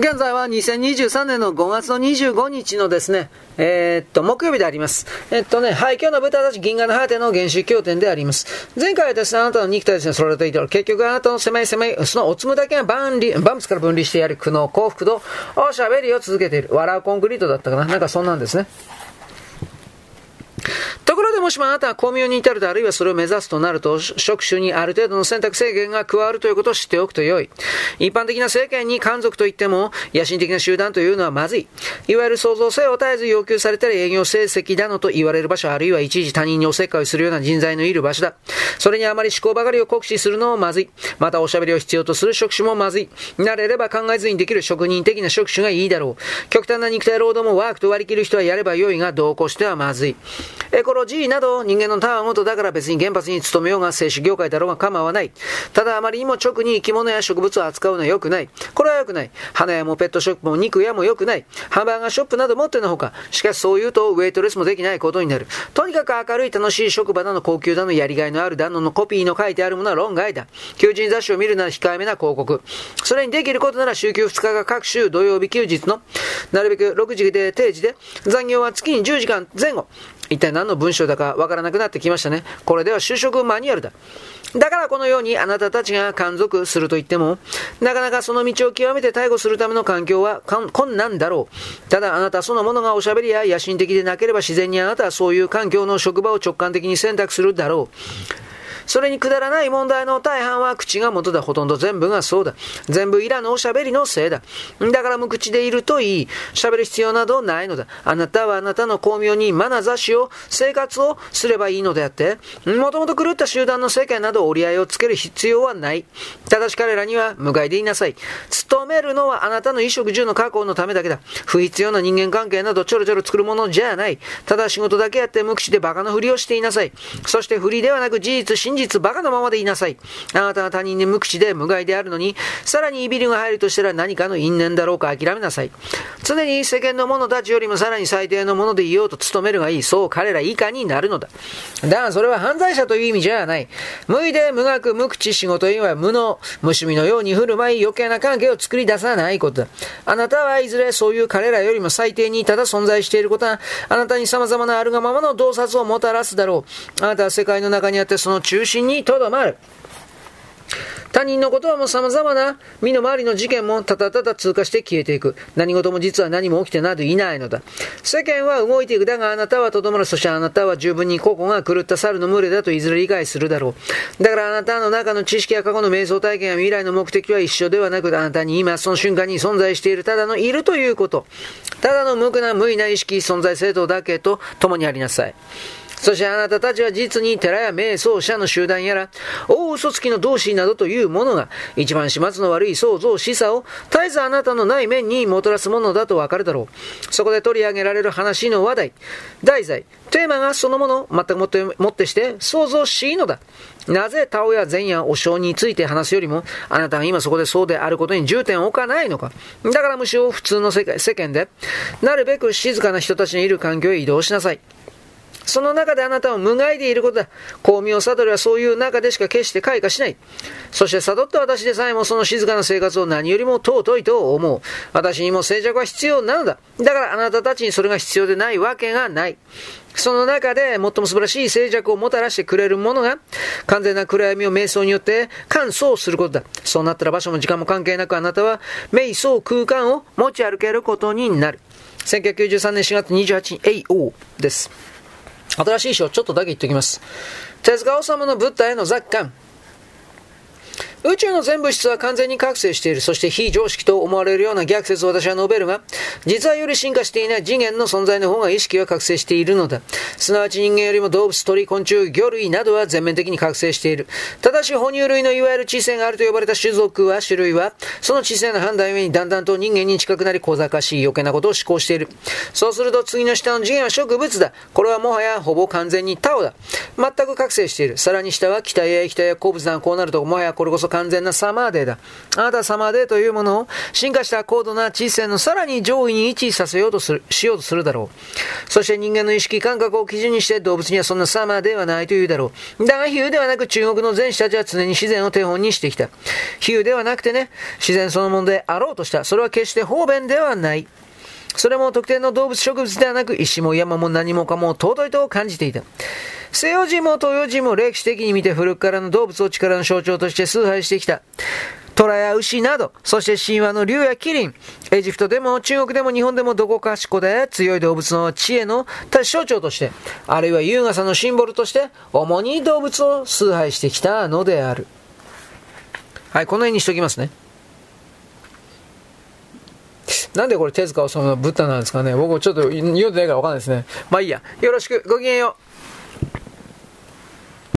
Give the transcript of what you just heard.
現在は2023年の5月の25日のですね、えー、っと、木曜日であります。えっとね、はい、今日の豚たち銀河の果ての原始経典であります。前回はですね、あなたの肉体ですね、それといて結局あなたの狭い狭い、そのおつむだけが万里、万物から分離してやる苦悩、幸福度、おしゃべりを続けている。笑うコンクリートだったかななんかそんなんですね。もしもあなたが巧妙に至るとあるいはそれを目指すとなると、職種にある程度の選択制限が加わるということを知っておくと良い。一般的な政権に漢族といっても、野心的な集団というのはまずい。いわゆる創造性を絶えず要求されたり営業成績だのと言われる場所、あるいは一時他人におせっかいをするような人材のいる場所だ。それにあまり思考ばかりを酷使するのもまずい。またおしゃべりを必要とする職種もまずい。慣れれば考えずにできる職人的な職種がいいだろう。極端な肉体労働もワークと割り切る人はやれば良いが、同行してはまずい。エコロジーなど人間のターンごとだから別に原発に勤めようが製紙業界だろうが構わない。ただあまりにも直に生き物や植物を扱うのは良くない。これは良くない。花屋もペットショップも肉屋も良くない。ハンバーガーショップなど持ってのほか。しかしそう言うとウェイトレスもできないことになる。とにかく明るい楽しい職場だの高級だのやりがいのあるだののコピーの書いてあるものは論外だ。求人雑誌を見るなら控えめな広告。それにできることなら週休2日が各週土曜日休日の、なるべく6時で定時で、残業は月に10時間前後。一体何の文章だかわからなくなってきましたね。これでは就職マニュアルだ。だからこのようにあなたたちが感続すると言っても、なかなかその道を極めて逮捕するための環境は困難だろう。ただあなたそのものがおしゃべりや野心的でなければ自然にあなたはそういう環境の職場を直感的に選択するだろう。それにくだらない問題の大半は口が元だ。ほとんど全部がそうだ。全部いらぬおしゃべりのせいだ。だから無口でいるといい。喋る必要などないのだ。あなたはあなたの巧妙に眼差しを、生活をすればいいのであって、もともと狂った集団の世界など折り合いをつける必要はない。ただし彼らには無害でいなさい。勤めるのはあなたの衣食住の確保のためだけだ。不必要な人間関係などちょろちょろ作るものじゃない。ただ仕事だけやって無口で馬鹿のふりをしていなさい。そして不利ではなく事実、真実、実バカなままでいなさい。あなたは他人に無口で無害であるのに、さらにいびりが入るとしたら何かの因縁だろうか諦めなさい。常に世間の者たちよりもさらに最低のものでいようと努めるがいい。そう彼ら以下になるのだ。だがそれは犯罪者という意味じゃない。無意で無学無口仕事には無能、無趣味のように振る舞い余計な関係を作り出さないことだ。あなたはいずれそういう彼らよりも最低にただ存在していることは、あなたに様々なあるがままの洞察をもたらすだろう。あなたは世界の中にあってその中心にとどまる。他人のことはもう様々な身の回りの事件もただただ通過して消えていく。何事も実は何も起きてなどいないのだ。世間は動いていく。だがあなたはとどまる。そしてあなたは十分に個々が狂った猿の群れだといずれ理解するだろう。だからあなたの中の知識や過去の瞑想体験や未来の目的は一緒ではなく、あなたに今その瞬間に存在しているただのいるということ。ただの無垢な無意な意識、存在正当だけと共にありなさい。そしてあなたたちは実に寺や瞑想者の集団やら、大嘘つきの同士などというものが、一番始末の悪い創造示唆を、絶えずあなたのない面にもたらすものだとわかるだろう。そこで取り上げられる話の話題、題材、テーマがそのもの、全くもってもってして想像しいのだ。なぜタオや善やお正について話すよりも、あなたが今そこでそうであることに重点を置かないのか。だからむしろ普通の世界世間で、なるべく静かな人たちのいる環境へ移動しなさい。その中であなたは無害でいることだ。巧妙悟りはそういう中でしか決して開花しない。そして悟った私でさえもその静かな生活を何よりも尊いと思う。私にも静寂は必要なのだ。だからあなたたちにそれが必要でないわけがない。その中で最も素晴らしい静寂をもたらしてくれるものが、完全な暗闇を瞑想によって乾燥することだ。そうなったら場所も時間も関係なくあなたは瞑想空間を持ち歩けることになる。1993年4月28日 AO です。新しい章ちょっとだけ言っておきます。手塚治虫のブッダへの雑感。宇宙の全物質は完全に覚醒している。そして非常識と思われるような逆説を私は述べるが、実はより進化していない次元の存在の方が意識は覚醒しているのだ。すなわち人間よりも動物、鳥、昆虫、魚類などは全面的に覚醒している。ただし哺乳類のいわゆる知性があると呼ばれた種族は、種類は、その知性の判断ゆえにだんだんと人間に近くなり小賢しい余計なことを思考している。そうすると次の下の次元は植物だ。これはもはやほぼ完全にタオだ。全く覚醒している。さらに下は気体や液体や鉱物だ。こうなるともはやこれこそ完全なサマーデーだ。あなたはサマーデーというものを進化した高度な知性のさらに上位に位置させようとする、しようとするだろう。そして人間の意識感覚を基準にして動物にはそんなサマーデーはないというだろう。だが比喩ではなく中国の全士たちは常に自然を手本にしてきた。比喩ではなくてね、自然そのものであろうとした。それは決して方便ではない。それも特定の動物植物ではなく、石も山も何もかも尊いと感じていた。西洋人も東洋人も歴史的に見て古くからの動物を力の象徴として崇拝してきた。虎や牛など、そして神話の竜や麒麟、エジプトでも中国でも日本でもどこかしこで強い動物の知恵の象徴として、あるいは優雅さのシンボルとして、主に動物を崇拝してきたのである。はい、この辺にしときますね。なんでこれ手塚治虫のブッダなんですかね僕ちょっと読んでないからわかんないですね。まあいいや。よろしく。ごきげんよう。